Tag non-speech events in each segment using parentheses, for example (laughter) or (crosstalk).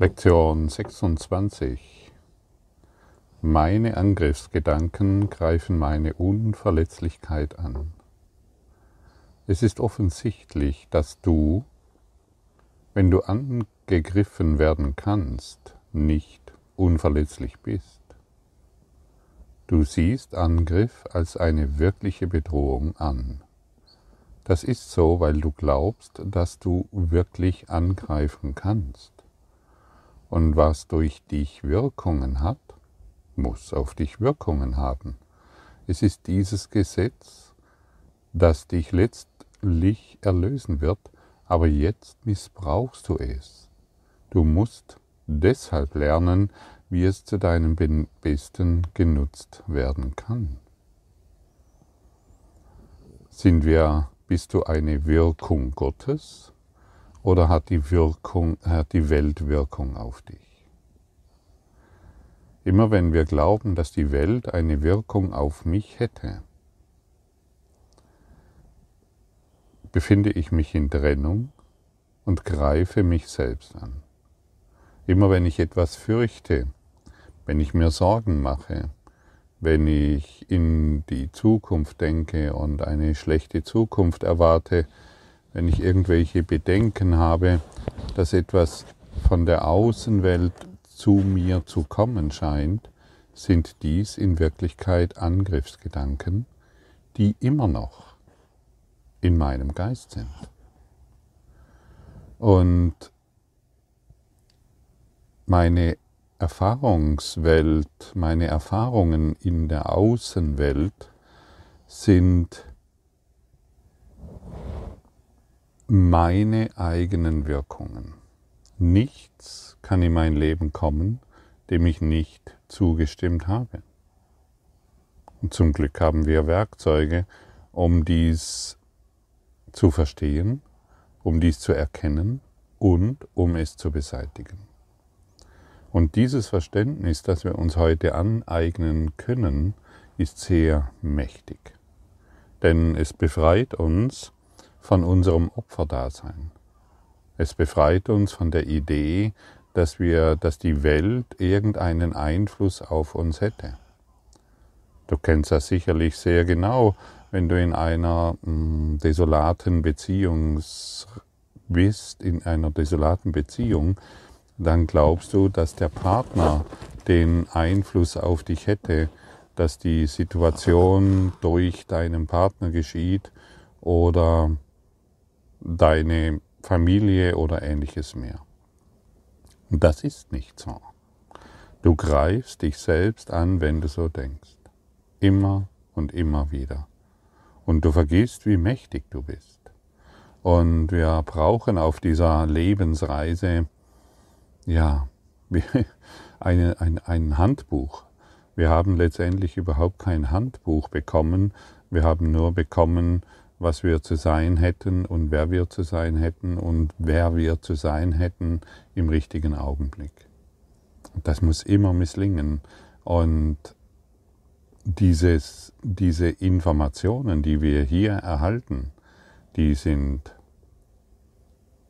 Lektion 26. Meine Angriffsgedanken greifen meine Unverletzlichkeit an. Es ist offensichtlich, dass du, wenn du angegriffen werden kannst, nicht unverletzlich bist. Du siehst Angriff als eine wirkliche Bedrohung an. Das ist so, weil du glaubst, dass du wirklich angreifen kannst. Und was durch dich Wirkungen hat, muss auf dich Wirkungen haben. Es ist dieses Gesetz, das dich letztlich erlösen wird, aber jetzt missbrauchst du es. Du musst deshalb lernen, wie es zu deinem Besten genutzt werden kann. Sind wir, bist du eine Wirkung Gottes oder hat die, Wirkung, hat die Welt Wirkung auf dich? Immer wenn wir glauben, dass die Welt eine Wirkung auf mich hätte, befinde ich mich in Trennung und greife mich selbst an. Immer wenn ich etwas fürchte, wenn ich mir Sorgen mache, wenn ich in die Zukunft denke und eine schlechte Zukunft erwarte, wenn ich irgendwelche Bedenken habe, dass etwas von der Außenwelt zu mir zu kommen scheint, sind dies in Wirklichkeit Angriffsgedanken, die immer noch in meinem Geist sind. Und meine Erfahrungswelt, meine Erfahrungen in der Außenwelt sind meine eigenen Wirkungen. Nichts kann in mein Leben kommen, dem ich nicht zugestimmt habe. Und zum Glück haben wir Werkzeuge, um dies zu verstehen, um dies zu erkennen und um es zu beseitigen. Und dieses Verständnis, das wir uns heute aneignen können, ist sehr mächtig. Denn es befreit uns von unserem Opferdasein. Es befreit uns von der Idee, dass wir, dass die Welt irgendeinen Einfluss auf uns hätte. Du kennst das sicherlich sehr genau, wenn du in einer mh, mm, desolaten Beziehung bist, in einer desolaten Beziehung, dann glaubst du, dass der Partner den Einfluss auf dich hätte, dass die Situation durch deinen Partner geschieht oder deine Familie oder ähnliches mehr. Und das ist nicht so. Du greifst dich selbst an, wenn du so denkst. Immer und immer wieder. Und du vergisst, wie mächtig du bist. Und wir brauchen auf dieser Lebensreise, ja, (laughs) eine, ein, ein Handbuch. Wir haben letztendlich überhaupt kein Handbuch bekommen. Wir haben nur bekommen, was wir zu sein hätten und wer wir zu sein hätten und wer wir zu sein hätten im richtigen Augenblick. Das muss immer misslingen. Und dieses, diese Informationen, die wir hier erhalten, die sind,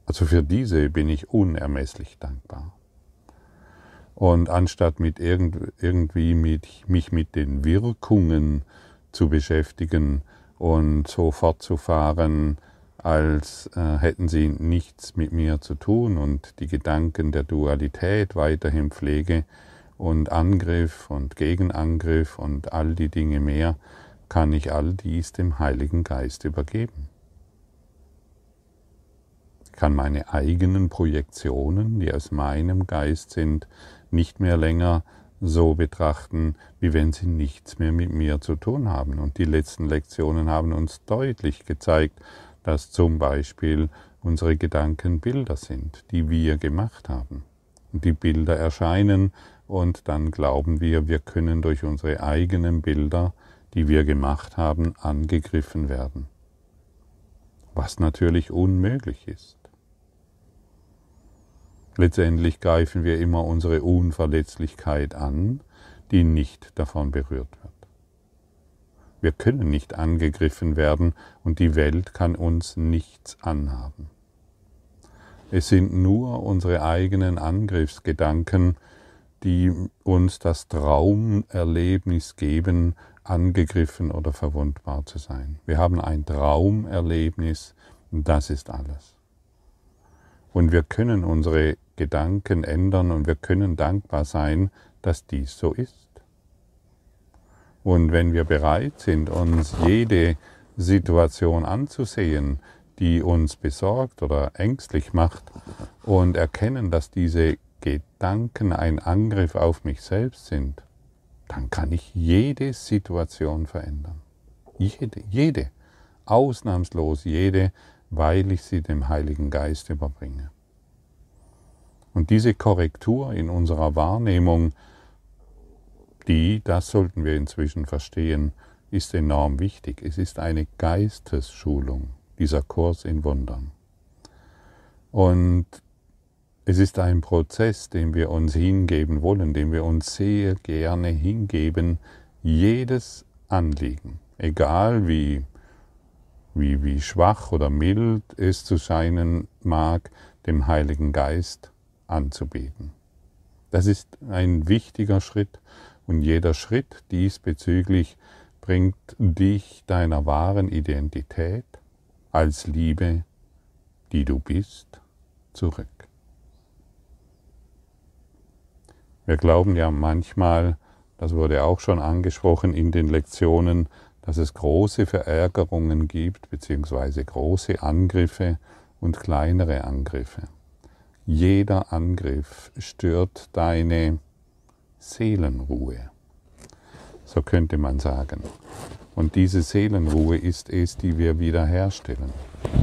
also für diese bin ich unermesslich dankbar. Und anstatt mit irgendwie mit, mich mit den Wirkungen zu beschäftigen, und so fortzufahren, als äh, hätten sie nichts mit mir zu tun und die Gedanken der Dualität weiterhin pflege und Angriff und Gegenangriff und all die Dinge mehr, kann ich all dies dem Heiligen Geist übergeben. Ich kann meine eigenen Projektionen, die aus meinem Geist sind, nicht mehr länger so betrachten, wie wenn sie nichts mehr mit mir zu tun haben. Und die letzten Lektionen haben uns deutlich gezeigt, dass zum Beispiel unsere Gedanken Bilder sind, die wir gemacht haben. Und die Bilder erscheinen und dann glauben wir, wir können durch unsere eigenen Bilder, die wir gemacht haben, angegriffen werden. Was natürlich unmöglich ist. Letztendlich greifen wir immer unsere Unverletzlichkeit an, die nicht davon berührt wird. Wir können nicht angegriffen werden und die Welt kann uns nichts anhaben. Es sind nur unsere eigenen Angriffsgedanken, die uns das Traumerlebnis geben, angegriffen oder verwundbar zu sein. Wir haben ein Traumerlebnis das ist alles. Und wir können unsere Gedanken ändern und wir können dankbar sein, dass dies so ist. Und wenn wir bereit sind, uns jede Situation anzusehen, die uns besorgt oder ängstlich macht und erkennen, dass diese Gedanken ein Angriff auf mich selbst sind, dann kann ich jede Situation verändern. Jede, jede, ausnahmslos jede, weil ich sie dem Heiligen Geist überbringe. Und diese Korrektur in unserer Wahrnehmung, die, das sollten wir inzwischen verstehen, ist enorm wichtig. Es ist eine Geistesschulung, dieser Kurs in Wundern. Und es ist ein Prozess, dem wir uns hingeben wollen, dem wir uns sehr gerne hingeben, jedes Anliegen, egal wie, wie, wie schwach oder mild es zu scheinen mag, dem Heiligen Geist anzubieten. Das ist ein wichtiger Schritt und jeder Schritt diesbezüglich bringt dich deiner wahren Identität als Liebe, die du bist, zurück. Wir glauben ja manchmal, das wurde auch schon angesprochen in den Lektionen, dass es große Verärgerungen gibt, beziehungsweise große Angriffe und kleinere Angriffe. Jeder Angriff stört deine Seelenruhe. So könnte man sagen. Und diese Seelenruhe ist es, die wir wiederherstellen.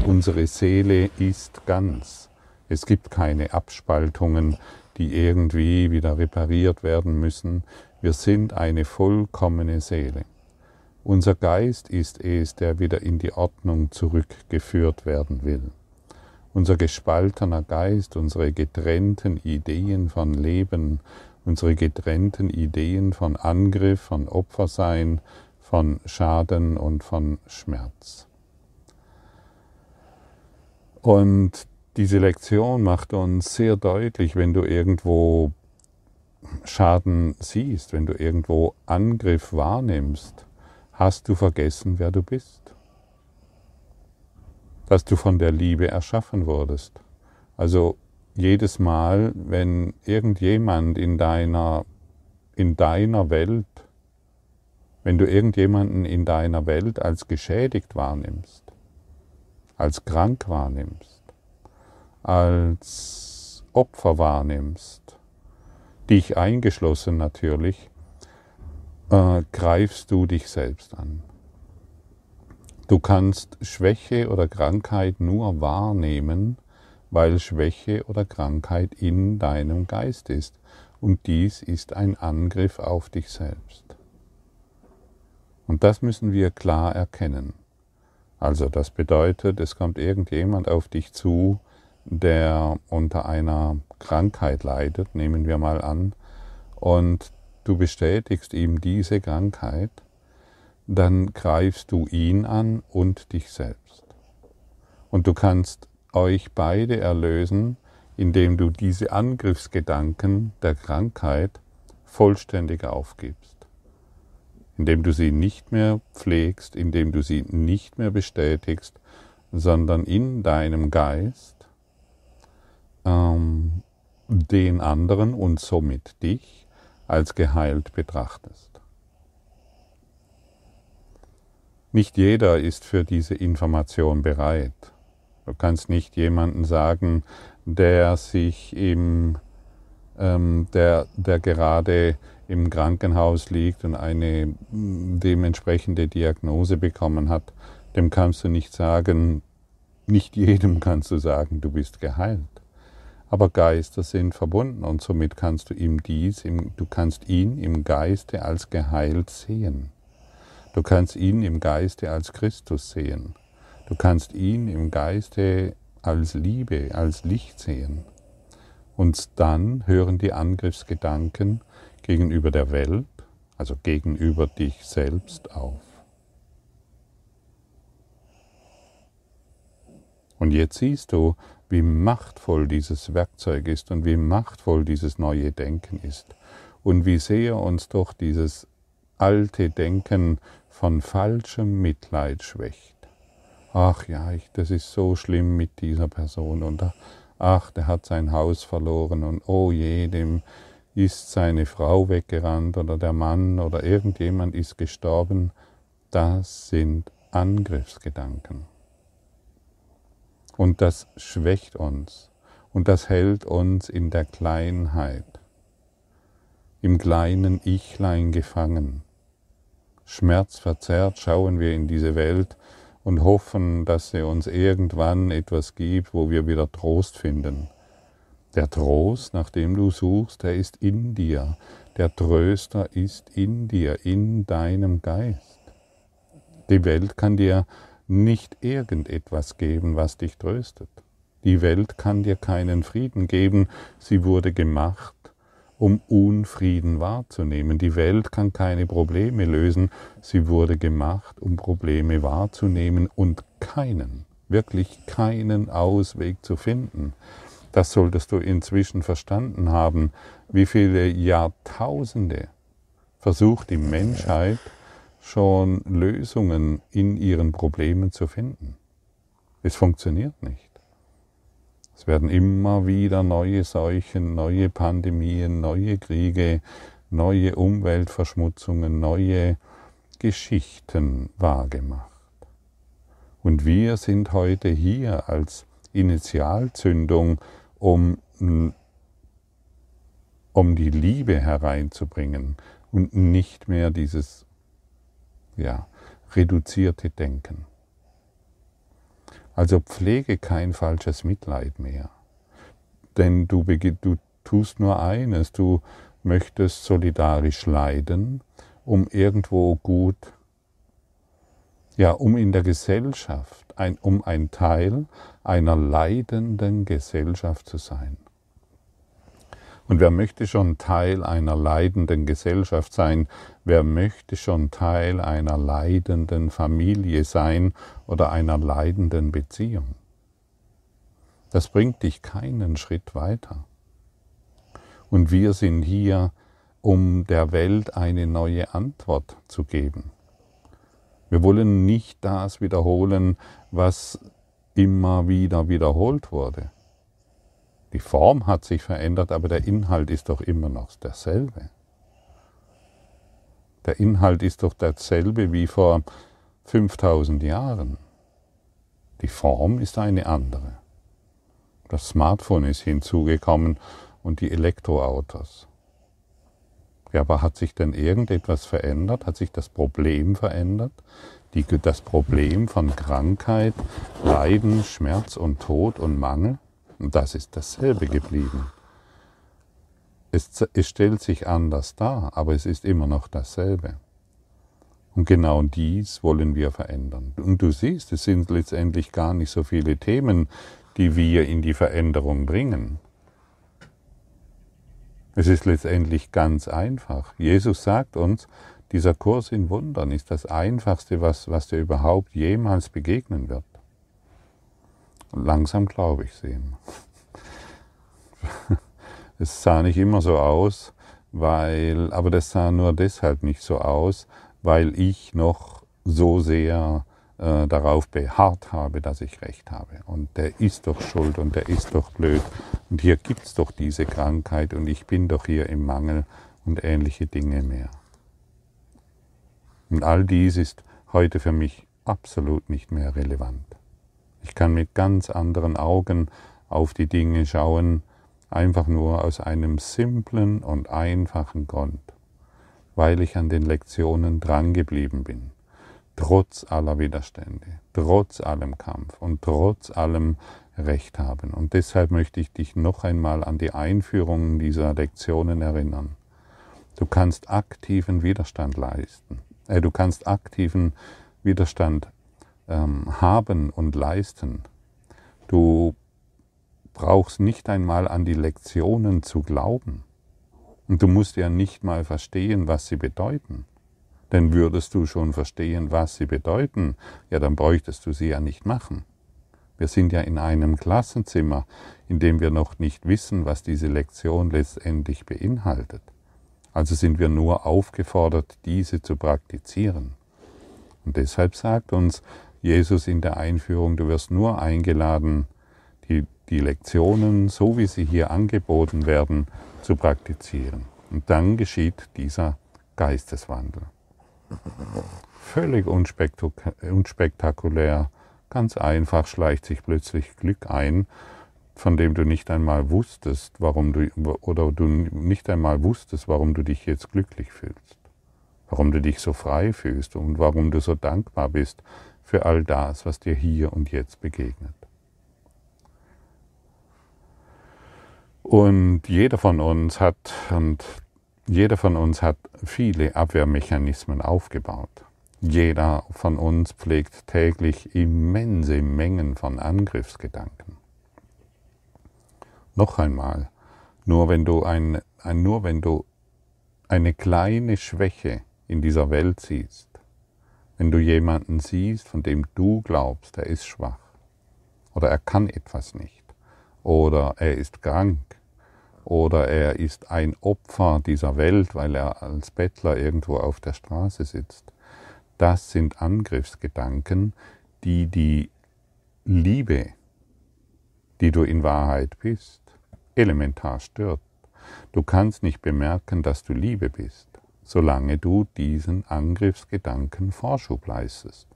Unsere Seele ist ganz. Es gibt keine Abspaltungen, die irgendwie wieder repariert werden müssen. Wir sind eine vollkommene Seele. Unser Geist ist es, der wieder in die Ordnung zurückgeführt werden will. Unser gespaltener Geist, unsere getrennten Ideen von Leben, unsere getrennten Ideen von Angriff, von Opfersein, von Schaden und von Schmerz. Und diese Lektion macht uns sehr deutlich, wenn du irgendwo Schaden siehst, wenn du irgendwo Angriff wahrnimmst, hast du vergessen, wer du bist. Dass du von der Liebe erschaffen wurdest. Also jedes Mal, wenn irgendjemand in deiner, in deiner Welt, wenn du irgendjemanden in deiner Welt als geschädigt wahrnimmst, als krank wahrnimmst, als Opfer wahrnimmst, dich eingeschlossen natürlich, äh, greifst du dich selbst an. Du kannst Schwäche oder Krankheit nur wahrnehmen, weil Schwäche oder Krankheit in deinem Geist ist. Und dies ist ein Angriff auf dich selbst. Und das müssen wir klar erkennen. Also das bedeutet, es kommt irgendjemand auf dich zu, der unter einer Krankheit leidet, nehmen wir mal an, und du bestätigst ihm diese Krankheit, dann greifst du ihn an und dich selbst. Und du kannst euch beide erlösen, indem du diese Angriffsgedanken der Krankheit vollständig aufgibst, indem du sie nicht mehr pflegst, indem du sie nicht mehr bestätigst, sondern in deinem Geist ähm, den anderen und somit dich als geheilt betrachtest. Nicht jeder ist für diese Information bereit. Du kannst nicht jemanden sagen, der sich im, ähm, der, der gerade im Krankenhaus liegt und eine mm, dementsprechende Diagnose bekommen hat, dem kannst du nicht sagen, nicht jedem kannst du sagen, du bist geheilt aber Geister sind verbunden und somit kannst du ihm dies, du kannst ihn im Geiste als geheilt sehen. Du kannst ihn im Geiste als Christus sehen. Du kannst ihn im Geiste als Liebe, als Licht sehen. Und dann hören die Angriffsgedanken gegenüber der Welt, also gegenüber dich selbst auf. Und jetzt siehst du, wie machtvoll dieses Werkzeug ist und wie machtvoll dieses neue Denken ist und wie sehr uns doch dieses alte Denken von falschem Mitleid schwächt. Ach ja, ich, das ist so schlimm mit dieser Person und ach, der hat sein Haus verloren und oh je, dem ist seine Frau weggerannt oder der Mann oder irgendjemand ist gestorben. Das sind Angriffsgedanken. Und das schwächt uns und das hält uns in der Kleinheit, im kleinen Ichlein gefangen. Schmerzverzerrt schauen wir in diese Welt und hoffen, dass sie uns irgendwann etwas gibt, wo wir wieder Trost finden. Der Trost, nach dem du suchst, der ist in dir. Der Tröster ist in dir, in deinem Geist. Die Welt kann dir nicht irgendetwas geben, was dich tröstet. Die Welt kann dir keinen Frieden geben, sie wurde gemacht, um Unfrieden wahrzunehmen. Die Welt kann keine Probleme lösen, sie wurde gemacht, um Probleme wahrzunehmen und keinen, wirklich keinen Ausweg zu finden. Das solltest du inzwischen verstanden haben, wie viele Jahrtausende versucht die Menschheit schon Lösungen in ihren Problemen zu finden. Es funktioniert nicht. Es werden immer wieder neue Seuchen, neue Pandemien, neue Kriege, neue Umweltverschmutzungen, neue Geschichten wahrgemacht. Und wir sind heute hier als Initialzündung um, um die Liebe hereinzubringen und nicht mehr dieses ja, reduzierte Denken. Also pflege kein falsches Mitleid mehr. Denn du, du tust nur eines, du möchtest solidarisch leiden, um irgendwo gut, ja, um in der Gesellschaft, ein, um ein Teil einer leidenden Gesellschaft zu sein. Und wer möchte schon Teil einer leidenden Gesellschaft sein? Wer möchte schon Teil einer leidenden Familie sein oder einer leidenden Beziehung? Das bringt dich keinen Schritt weiter. Und wir sind hier, um der Welt eine neue Antwort zu geben. Wir wollen nicht das wiederholen, was immer wieder wiederholt wurde. Die Form hat sich verändert, aber der Inhalt ist doch immer noch derselbe. Der Inhalt ist doch derselbe wie vor 5000 Jahren. Die Form ist eine andere. Das Smartphone ist hinzugekommen und die Elektroautos. Ja, aber hat sich denn irgendetwas verändert? Hat sich das Problem verändert? Die, das Problem von Krankheit, Leiden, Schmerz und Tod und Mangel? Und das ist dasselbe geblieben. Es, es stellt sich anders dar, aber es ist immer noch dasselbe. Und genau dies wollen wir verändern. Und du siehst, es sind letztendlich gar nicht so viele Themen, die wir in die Veränderung bringen. Es ist letztendlich ganz einfach. Jesus sagt uns, dieser Kurs in Wundern ist das Einfachste, was, was dir überhaupt jemals begegnen wird. Langsam glaube ich es ihm. (laughs) Es sah nicht immer so aus, weil, aber das sah nur deshalb nicht so aus, weil ich noch so sehr äh, darauf beharrt habe, dass ich recht habe. Und der ist doch schuld und der ist doch blöd. Und hier gibt es doch diese Krankheit und ich bin doch hier im Mangel und ähnliche Dinge mehr. Und all dies ist heute für mich absolut nicht mehr relevant. Ich kann mit ganz anderen Augen auf die Dinge schauen, einfach nur aus einem simplen und einfachen Grund, weil ich an den Lektionen drangeblieben bin, trotz aller Widerstände, trotz allem Kampf und trotz allem Recht haben. Und deshalb möchte ich dich noch einmal an die Einführung dieser Lektionen erinnern. Du kannst aktiven Widerstand leisten. Äh, du kannst aktiven Widerstand ähm, haben und leisten. Du brauchst nicht einmal an die Lektionen zu glauben. Und du musst ja nicht mal verstehen, was sie bedeuten. Denn würdest du schon verstehen, was sie bedeuten, ja, dann bräuchtest du sie ja nicht machen. Wir sind ja in einem Klassenzimmer, in dem wir noch nicht wissen, was diese Lektion letztendlich beinhaltet. Also sind wir nur aufgefordert, diese zu praktizieren. Und deshalb sagt uns Jesus in der Einführung, du wirst nur eingeladen, die, die Lektionen, so wie sie hier angeboten werden, zu praktizieren. Und dann geschieht dieser Geisteswandel. Völlig unspektakulär, ganz einfach schleicht sich plötzlich Glück ein, von dem du nicht einmal wusstest, warum du oder du nicht einmal wusstest, warum du dich jetzt glücklich fühlst, warum du dich so frei fühlst und warum du so dankbar bist für all das, was dir hier und jetzt begegnet. Und jeder von uns hat und jeder von uns hat viele Abwehrmechanismen aufgebaut. Jeder von uns pflegt täglich immense Mengen von Angriffsgedanken. Noch einmal, nur wenn du, ein, nur wenn du eine kleine Schwäche in dieser Welt siehst, wenn du jemanden siehst, von dem du glaubst, er ist schwach oder er kann etwas nicht oder er ist krank oder er ist ein Opfer dieser Welt, weil er als Bettler irgendwo auf der Straße sitzt. Das sind Angriffsgedanken, die die Liebe, die du in Wahrheit bist, elementar stört. Du kannst nicht bemerken, dass du Liebe bist, solange du diesen Angriffsgedanken Vorschub leistest.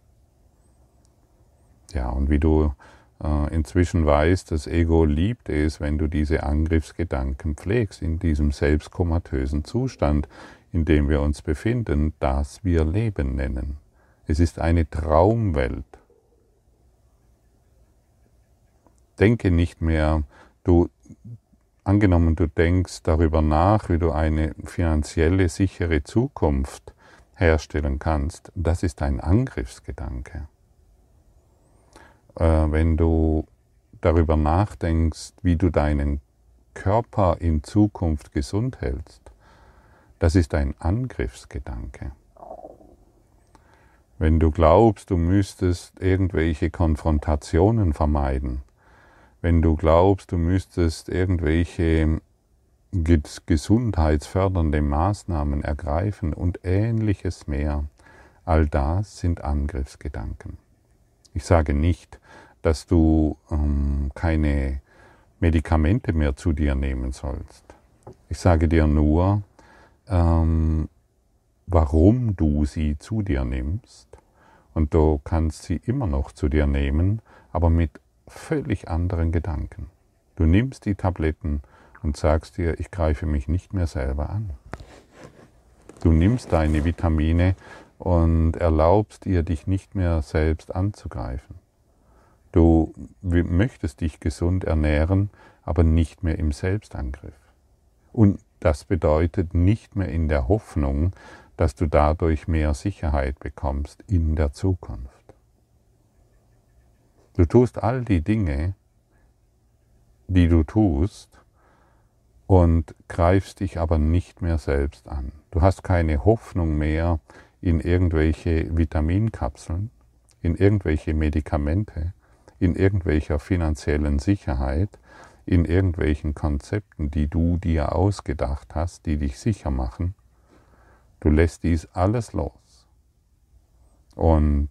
Ja, und wie du äh, inzwischen weiß, das Ego liebt es, wenn du diese Angriffsgedanken pflegst, in diesem selbstkomatösen Zustand, in dem wir uns befinden, das wir Leben nennen. Es ist eine Traumwelt. Denke nicht mehr, du, angenommen du denkst darüber nach, wie du eine finanzielle, sichere Zukunft herstellen kannst, das ist ein Angriffsgedanke. Äh, wenn du darüber nachdenkst, wie du deinen Körper in Zukunft gesund hältst, das ist ein Angriffsgedanke. Wenn du glaubst, du müsstest irgendwelche Konfrontationen vermeiden, wenn du glaubst, du müsstest irgendwelche gesundheitsfördernde Maßnahmen ergreifen und ähnliches mehr, all das sind Angriffsgedanken. Ich sage nicht, dass du ähm, keine Medikamente mehr zu dir nehmen sollst. Ich sage dir nur, ähm, warum du sie zu dir nimmst. Und du kannst sie immer noch zu dir nehmen, aber mit völlig anderen Gedanken. Du nimmst die Tabletten und sagst dir, ich greife mich nicht mehr selber an. Du nimmst deine Vitamine und erlaubst dir, dich nicht mehr selbst anzugreifen. Du möchtest dich gesund ernähren, aber nicht mehr im Selbstangriff. Und das bedeutet nicht mehr in der Hoffnung, dass du dadurch mehr Sicherheit bekommst in der Zukunft. Du tust all die Dinge, die du tust, und greifst dich aber nicht mehr selbst an. Du hast keine Hoffnung mehr, in irgendwelche Vitaminkapseln, in irgendwelche Medikamente, in irgendwelcher finanziellen Sicherheit, in irgendwelchen Konzepten, die du dir ausgedacht hast, die dich sicher machen. Du lässt dies alles los und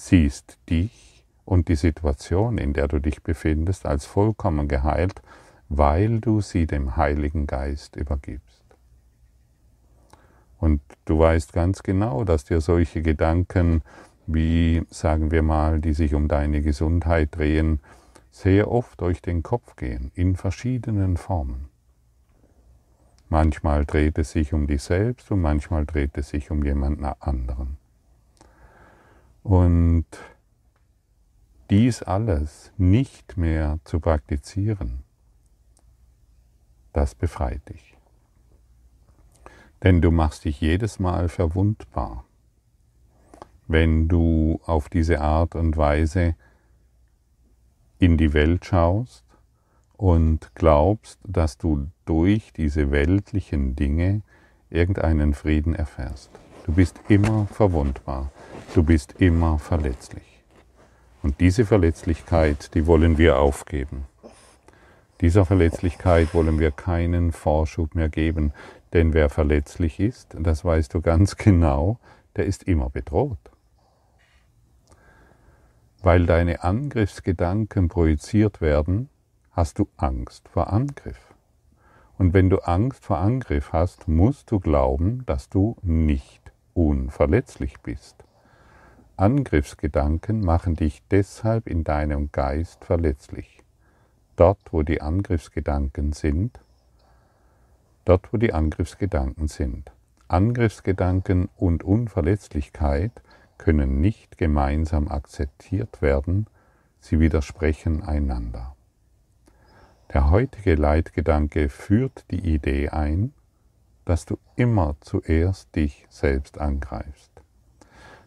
siehst dich und die Situation, in der du dich befindest, als vollkommen geheilt, weil du sie dem Heiligen Geist übergibst. Und du weißt ganz genau, dass dir solche Gedanken wie, sagen wir mal, die sich um deine Gesundheit drehen, sehr oft durch den Kopf gehen, in verschiedenen Formen. Manchmal dreht es sich um dich selbst und manchmal dreht es sich um jemanden anderen. Und dies alles nicht mehr zu praktizieren, das befreit dich. Denn du machst dich jedes Mal verwundbar, wenn du auf diese Art und Weise in die Welt schaust und glaubst, dass du durch diese weltlichen Dinge irgendeinen Frieden erfährst. Du bist immer verwundbar, du bist immer verletzlich. Und diese Verletzlichkeit, die wollen wir aufgeben. Dieser Verletzlichkeit wollen wir keinen Vorschub mehr geben, denn wer verletzlich ist, das weißt du ganz genau, der ist immer bedroht. Weil deine Angriffsgedanken projiziert werden, hast du Angst vor Angriff. Und wenn du Angst vor Angriff hast, musst du glauben, dass du nicht unverletzlich bist. Angriffsgedanken machen dich deshalb in deinem Geist verletzlich. Dort, wo die Angriffsgedanken sind, dort, wo die Angriffsgedanken sind. Angriffsgedanken und Unverletzlichkeit können nicht gemeinsam akzeptiert werden, sie widersprechen einander. Der heutige Leitgedanke führt die Idee ein, dass du immer zuerst dich selbst angreifst.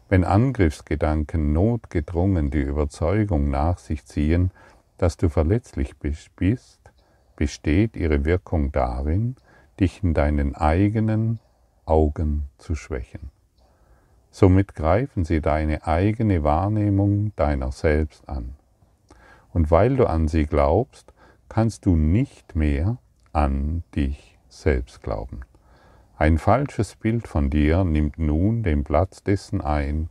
Wenn Angriffsgedanken notgedrungen die Überzeugung nach sich ziehen, dass du verletzlich bist, besteht ihre Wirkung darin, dich in deinen eigenen Augen zu schwächen. Somit greifen sie deine eigene Wahrnehmung deiner selbst an. Und weil du an sie glaubst, kannst du nicht mehr an dich selbst glauben. Ein falsches Bild von dir nimmt nun den Platz dessen ein,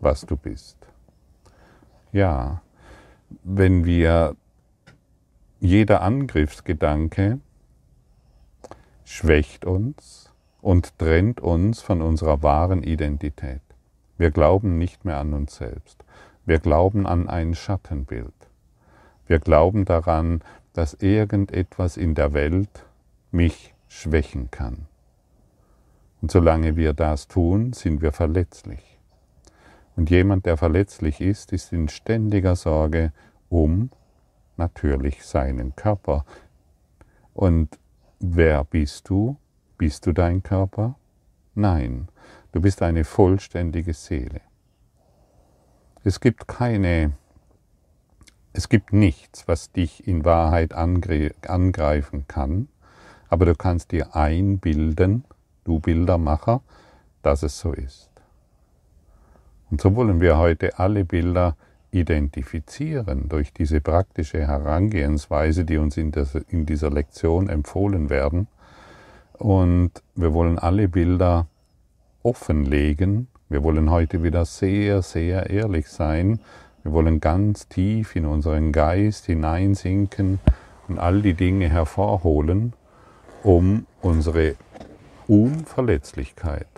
was du bist. Ja, wenn wir jeder Angriffsgedanke schwächt uns und trennt uns von unserer wahren Identität. Wir glauben nicht mehr an uns selbst. Wir glauben an ein Schattenbild. Wir glauben daran, dass irgendetwas in der Welt mich schwächen kann. Und solange wir das tun, sind wir verletzlich. Und jemand, der verletzlich ist, ist in ständiger Sorge um natürlich seinen Körper. Und wer bist du? Bist du dein Körper? Nein, du bist eine vollständige Seele. Es gibt keine es gibt nichts, was dich in Wahrheit angreifen kann, aber du kannst dir einbilden, du Bildermacher, dass es so ist. Und so wollen wir heute alle Bilder identifizieren durch diese praktische Herangehensweise, die uns in, dieser Lektion empfohlen werden. Und wir wollen alle Bilder offenlegen. Wir wollen heute wieder sehr, sehr ehrlich sein wir wollen ganz tief in unseren Geist hineinsinken und all die Dinge hervorholen, um unsere Unverletzlichkeit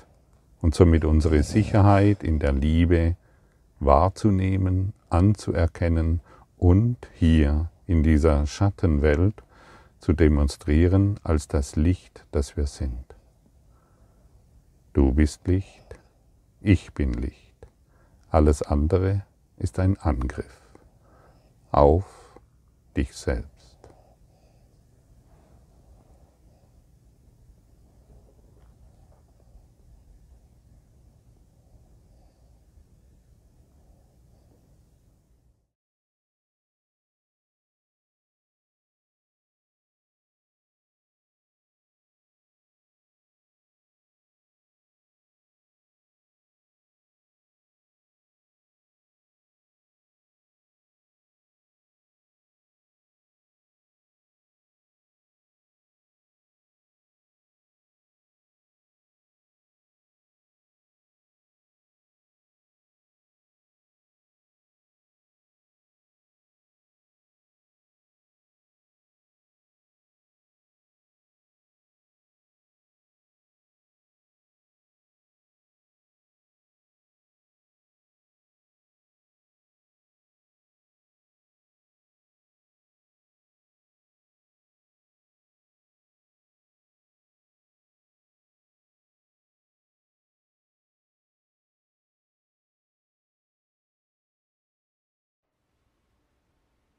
und somit unsere Sicherheit in der Liebe wahrzunehmen, anzuerkennen und hier in dieser Schattenwelt zu demonstrieren als das Licht, das wir sind. Du bist Licht, ich bin Licht, alles andere ist ein Angriff auf dich selbst.